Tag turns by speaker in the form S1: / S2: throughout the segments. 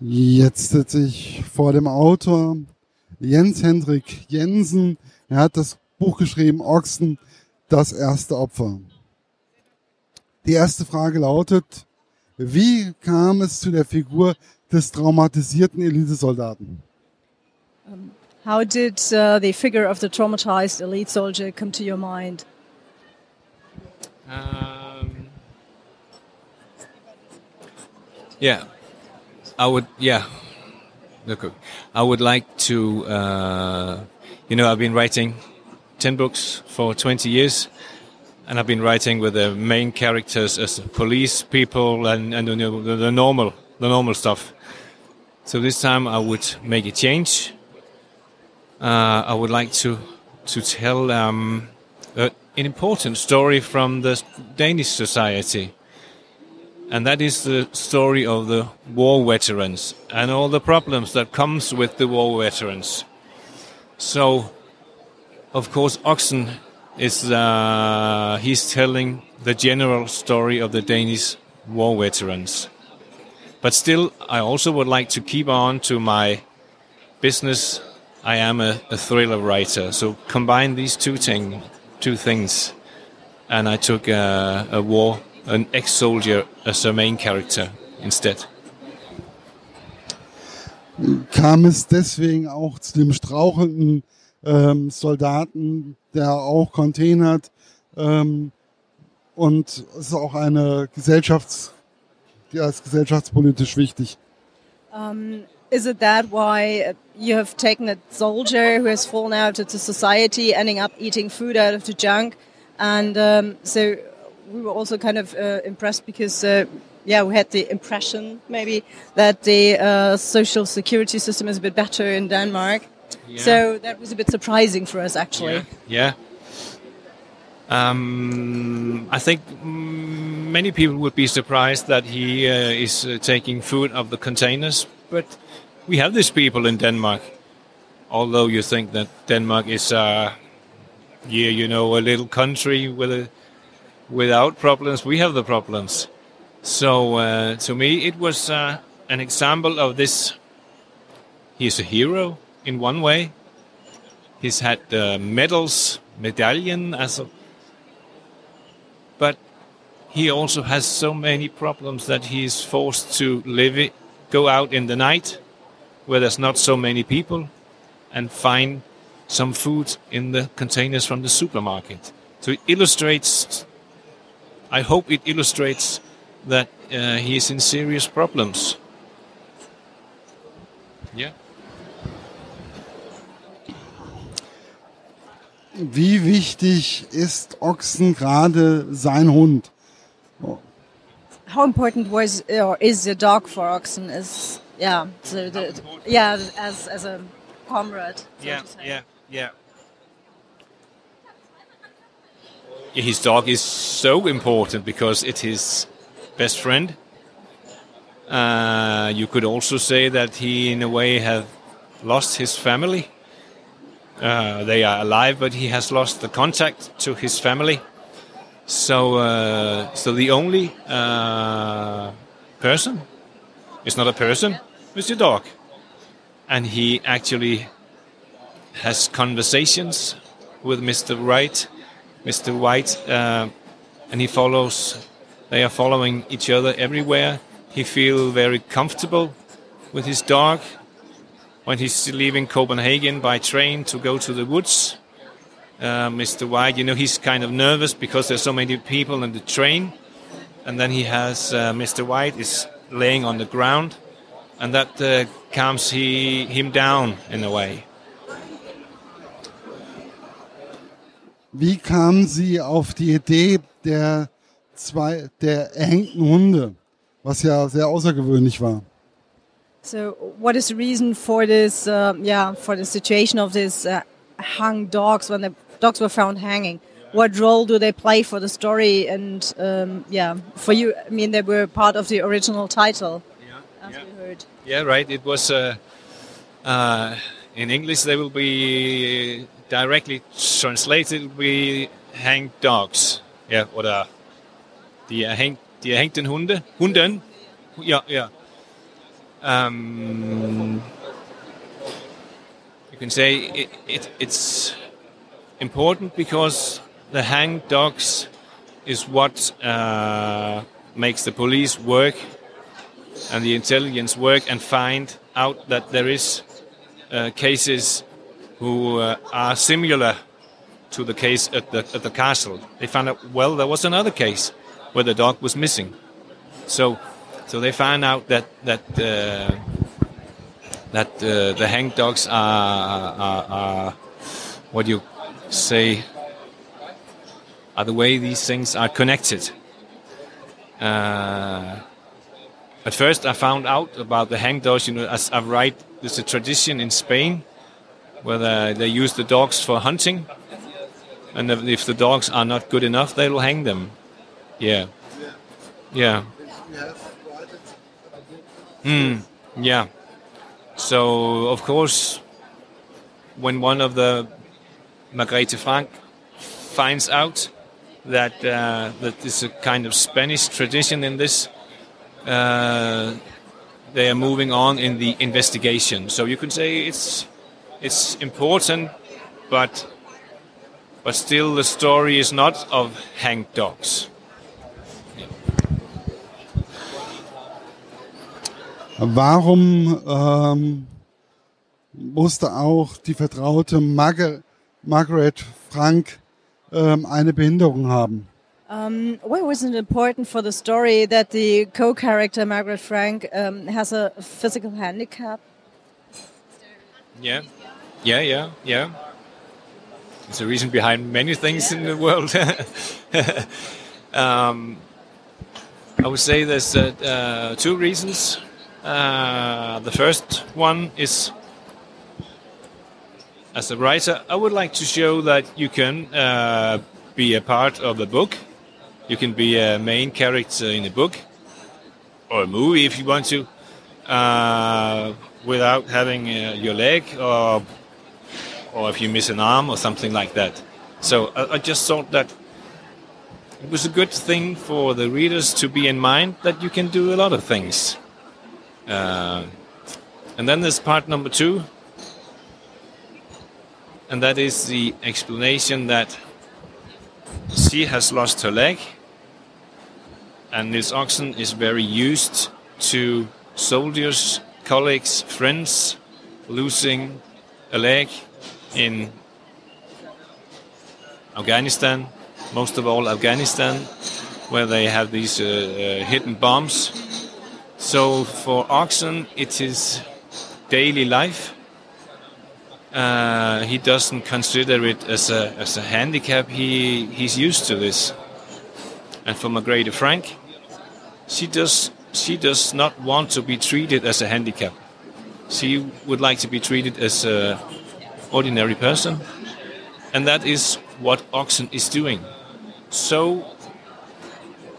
S1: Jetzt sitze ich vor dem Autor Jens Hendrik Jensen. Er hat das Buch geschrieben, Ochsen, das erste Opfer. Die erste Frage lautet, wie kam es zu der Figur des traumatisierten Elitesoldaten?
S2: Um, how did uh, the figure of the traumatized elite soldier come to your mind?
S3: Um, yeah, I would. Yeah, look, I would like to. Uh, you know, I've been writing ten books for twenty years, and I've been writing with the main characters as police people and and you know, the, the normal the normal stuff. So this time I would make a change. Uh, I would like to to tell um, an important story from the Danish society, and that is the story of the war veterans and all the problems that comes with the war veterans. So, of course, Oxen is uh, he's telling the general story of the Danish war veterans. But still, I also would like to keep on to my business. I am a, a thriller writer, so combine these two thing, two things, and I took a, a war, an ex-soldier as a main character instead.
S1: Kam es deswegen auch zu dem strauchelnden ähm, Soldaten, der auch containert ähm, und es ist auch eine Gesellschafts ja, ist gesellschaftspolitisch wichtig.
S2: Um, is it that why you have taken a soldier who has fallen out into society, ending up eating food out of the junk, and um, so we were also kind of uh, impressed because. Uh, yeah, we had the impression maybe that the uh, social security system is a bit better in Denmark. Yeah. So that was a bit surprising for us, actually.
S3: Yeah. yeah. Um, I think many people would be surprised that he uh, is uh, taking food out of the containers, but we have these people in Denmark. Although you think that Denmark is, uh, yeah, you know, a little country with a, without problems, we have the problems. So uh, to me, it was uh, an example of this. He's a hero in one way. He's had uh, medals, medallion as a, but he also has so many problems that he's forced to live it, go out in the night where there's not so many people and find some food in the containers from the supermarket. So it illustrates, I hope it illustrates that uh, he is in serious problems. Yeah.
S1: Wie wichtig ist Oxen gerade sein Hund?
S2: How important was or is the dog for Oxen? Is yeah, so the, yeah, as as a comrade. So
S3: yeah, yeah, yeah. His dog is so important because it is his best friend. Uh, you could also say that he, in a way, has lost his family. Uh, they are alive, but he has lost the contact to his family. So, uh, so the only uh, person is not a person; it's a dog, and he actually has conversations with Mr. White, Mr. White, uh, and he follows they are following each other everywhere. He feels very comfortable with his dog. When he's leaving Copenhagen by train to go to the woods, uh, Mr. White, you know, he's kind of nervous because there's so many people in the train. And then he has uh, Mr. White is laying on the ground, and that uh, calms he, him down in a way.
S1: Wie kamen Sie auf die Idee der zwei der erhängten Hunde, was ja sehr außergewöhnlich war.
S2: So, what is the reason for this? Uh, yeah, for the situation of these uh, hung dogs when the dogs were found hanging. What role do they play for the story? And um, yeah, for you, I mean, they were part of the original title.
S3: Yeah, yeah. we heard. Yeah, right. It was uh, uh, in English. They will be directly translated. We hang dogs. Yeah, what are die, erhängt, die erhängten Hunde, Hunden, ja, ja. Um, you can say it, it, it's important because the hang dogs is what uh, makes the police work and the intelligence work and find out that there is uh, cases who uh, are similar to the case at the, at the castle. They found out, well, there was another case where the dog was missing. So, so they found out that that uh, that uh, the hang dogs are, are, are, what do you say, are the way these things are connected. Uh, at first, I found out about the hang dogs. You know, as I write, there's a tradition in Spain where they, use the dogs for hunting, and if the dogs are not good enough, they will hang them. Yeah, yeah. Mm, yeah. So of course, when one of the Margrethe Frank finds out that uh, that is a kind of Spanish tradition in this, uh, they are moving on in the investigation. So you can say it's it's important, but but still the story is not of hanged dogs.
S1: Warum ähm, musste auch die vertraute Margaret, Margaret Frank ähm, eine Behinderung haben?
S2: Um, why was it important for the story that the co-character Margaret Frank um, has a physical handicap?
S3: Yeah, yeah, yeah, yeah. There's a reason behind many things in the world. um, I would say there's uh, uh, two reasons. Uh, the first one is as a writer, I would like to show that you can uh, be a part of a book. You can be a main character in a book or a movie if you want to, uh, without having uh, your leg or or if you miss an arm or something like that. So I, I just thought that it was a good thing for the readers to be in mind that you can do a lot of things. Uh, and then there's part number two, and that is the explanation that she has lost her leg, and this Oxen is very used to soldiers, colleagues, friends losing a leg in Afghanistan, most of all Afghanistan, where they have these uh, uh, hidden bombs so for Oxen, it is daily life. Uh, he doesn't consider it as a as a handicap. He he's used to this. And for Margrethe Frank, she does she does not want to be treated as a handicap. She would like to be treated as a ordinary person, and that is what Oxen is doing. So,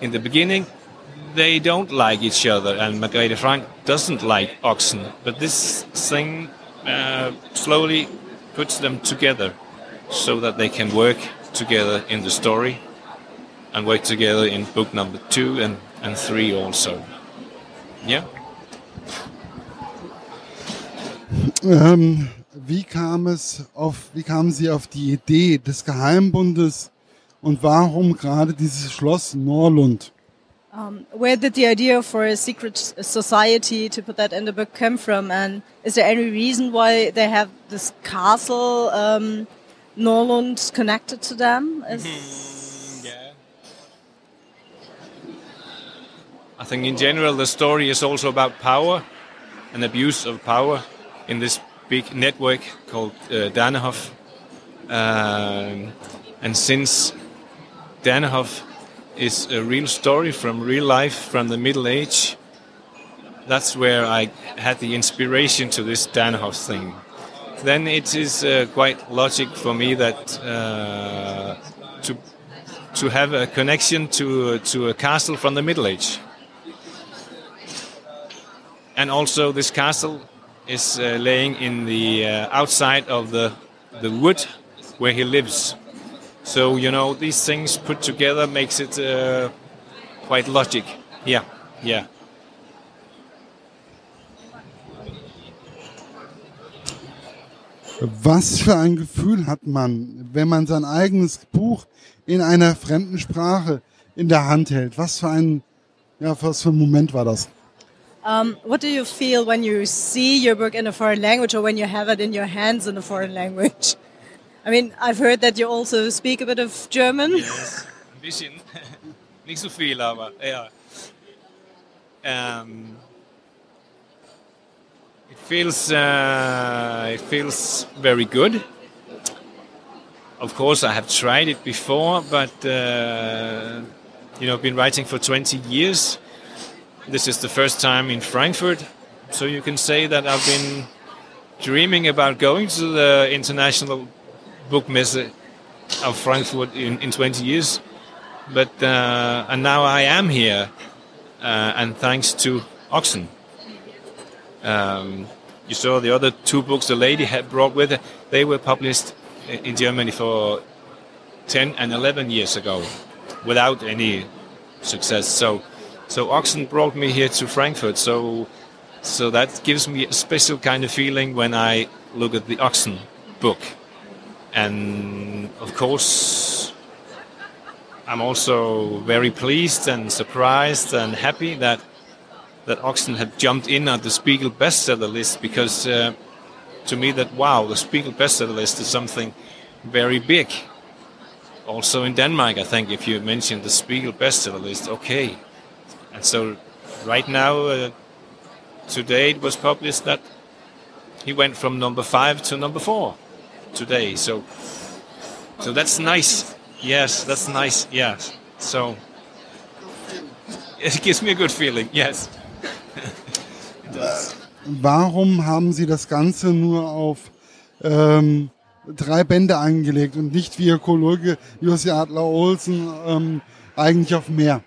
S3: in the beginning, they don't like each other, and Margrethe Frank doesn't like oxen. But this thing uh, slowly puts them together so that they can work together in the story and work together in book number two and, and three also. Yeah.
S1: Ähm, wie kam es auf, wie kamen Sie auf die Idee des Geheimbundes und warum gerade dieses Schloss Norlund?
S2: Um, where did the idea for a secret society to put that in the book come from? And is there any reason why they have this castle, um, Norlund, connected to them?
S3: Mm-hmm. I think in general the story is also about power and abuse of power in this big network called uh, Danehof. Um, and since Danehof is a real story from real life from the Middle Age. That's where I had the inspiration to this Danehof thing. Then it is uh, quite logic for me that uh, to to have a connection to to a castle from the Middle Age. and also this castle is uh, laying in the uh, outside of the the wood where he lives. So you know these things put together makes it uh, quite logic. Yeah, yeah.
S1: Was für ein Gefühl hat man, wenn man sein eigenes Buch in einer fremden Sprache in der Hand hält? Was für ein, ja, was für ein Moment war das?
S2: Um, what do you feel when you see your book in a foreign language or when you have it in your hands in a foreign language? I mean, I've heard that you also speak a bit of German.
S3: Yes, ein bisschen. Nicht so viel, aber ja. Um, it feels uh, it feels very good. Of course, I have tried it before, but uh, you know, I've been writing for 20 years. This is the first time in Frankfurt, so you can say that I've been dreaming about going to the international book messe of Frankfurt in, in 20 years. But uh, and now I am here, uh, and thanks to Oxen. Um, you saw the other two books the lady had brought with her. They were published in Germany for 10 and 11 years ago, without any success. So, so Oxen brought me here to Frankfurt. So, so that gives me a special kind of feeling when I look at the Oxen book and of course I'm also very pleased and surprised and happy that that Oxen have jumped in on the Spiegel bestseller list because uh, to me that wow the Spiegel bestseller list is something very big also in Denmark I think if you mention the Spiegel bestseller list okay and so right now uh, today it was published that he went from number five to number four today. So, so that's nice. Yes, that's nice. Yes. So it gives me a good feeling. Yes.
S1: Warum haben Sie das Ganze nur auf ähm, drei Bände angelegt und nicht wie Ihr Kollege Jussi Adler-Olsen ähm, eigentlich auf mehr?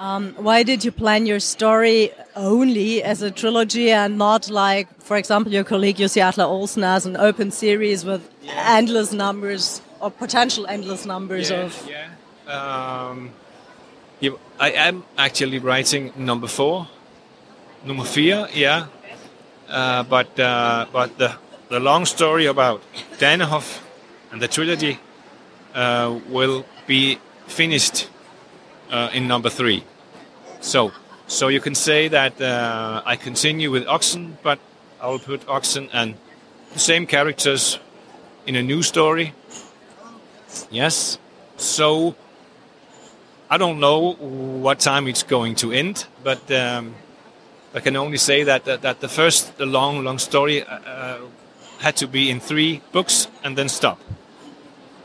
S2: Um, why did you plan your story only as a trilogy and not like, for example, your colleague Jussi Adler-Olsen as an open series with yeah. endless numbers or potential endless numbers
S3: yeah,
S2: of?
S3: Yeah. Um, yeah, I am actually writing number four, number four, yeah. Uh, but uh, but the the long story about Danehof and the trilogy uh, will be finished uh, in number three. So, so you can say that uh, I continue with Oxen, but I will put Oxen and the same characters in a new story. Yes. So I don't know what time it's going to end, but um, I can only say that, that, that the first, the long, long story uh, uh had to be in three books and then stop.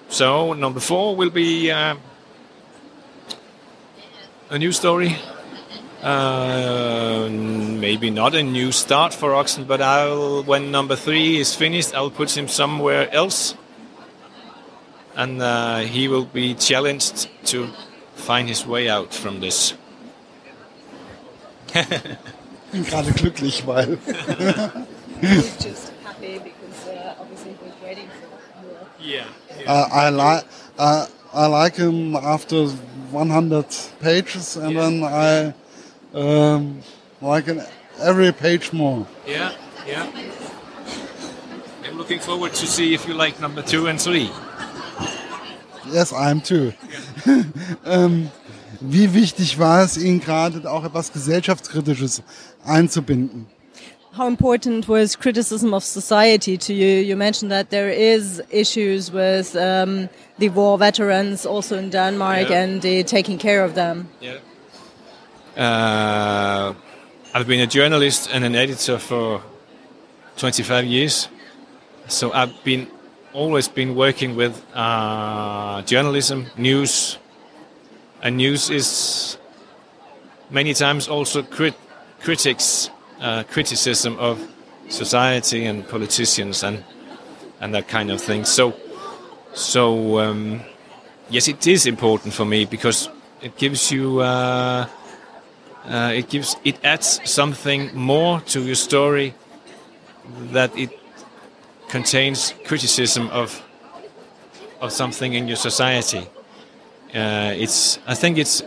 S3: So number four will be uh, a new story uh, maybe not a new start for Oxen, but I'll when number three is finished, I'll put him somewhere else, and uh, he will be challenged to find his way out from this.
S1: bin gerade glücklich, weil.
S2: just happy because uh, obviously we're waiting for more.
S3: Yeah.
S1: yeah. Uh, I like. Uh, I like him after 100 pages, and yeah. then I um, like an, every page more.
S3: Yeah, yeah. I'm looking forward to see if you like number two and three.
S1: Yes, I'm too. ähm, wie wichtig war es Ihnen gerade auch etwas gesellschaftskritisches einzubinden?
S2: How important was criticism of society to you? You mentioned that there is issues with um, the war veterans also in Denmark yeah. and the taking care of them.
S3: Yeah. Uh, I've been a journalist and an editor for 25 years, so I've been always been working with uh, journalism, news, and news is many times also crit- critics uh, criticism of society and politicians and and that kind of thing. So so um, yes, it is important for me because it gives you. Uh, uh, it gives it adds something more to your story that it contains criticism of of something in your society. Uh, it's I think it's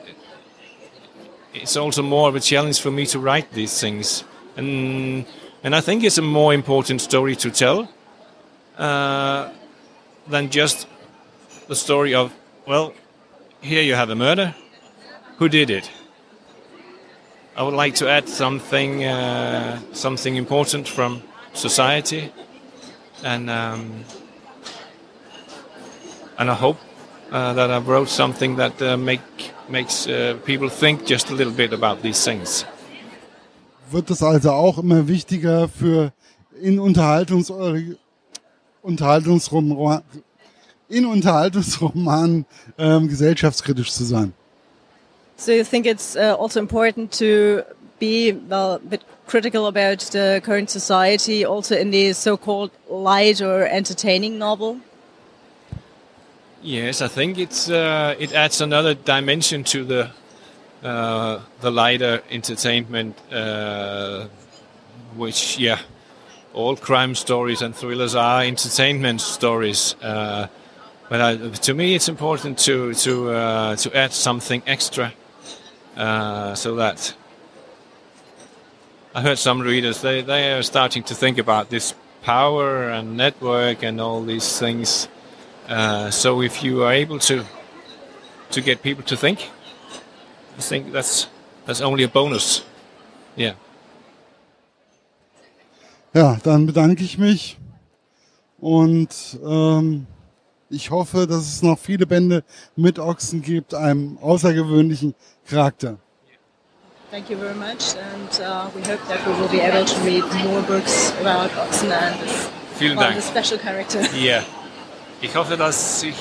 S3: it's also more of a challenge for me to write these things, and and I think it's a more important story to tell. uh, than just the story of, well, here you have a murder. Who did it? I would like to add something, uh, something important from society, and um, and I hope uh, that I wrote something that uh, make makes uh, people think just a little bit about these things.
S1: Wird es also auch immer wichtiger für in Unterhaltungs Unterhaltungsroman in Unterhaltungsromanen ähm, gesellschaftskritisch zu sein?
S2: So you think it's uh, also important to be well, a bit critical about the current society, also in the so-called light or entertaining novel?
S3: Yes, I think it's uh, it adds another dimension to the uh, the lighter entertainment, uh, which yeah, all crime stories and thrillers are entertainment stories. Uh, but I, to me, it's important to to uh, to add something extra, uh, so that I heard some readers they they are starting to think about this power and network and all these things so if you are able to to get people to think, I think that's that's only a bonus. Yeah.
S1: Ja, dann bedanke ich mich und ähm, ich hoffe, dass es noch viele Bände mit Ochsen gibt, einem außergewöhnlichen Charakter.
S2: Thank you very much, and uh, we hope that we will be able to read more books about Oxen and this,
S3: Vielen Dank.
S2: this special character.
S3: Yeah. Ich hoffe, dass ich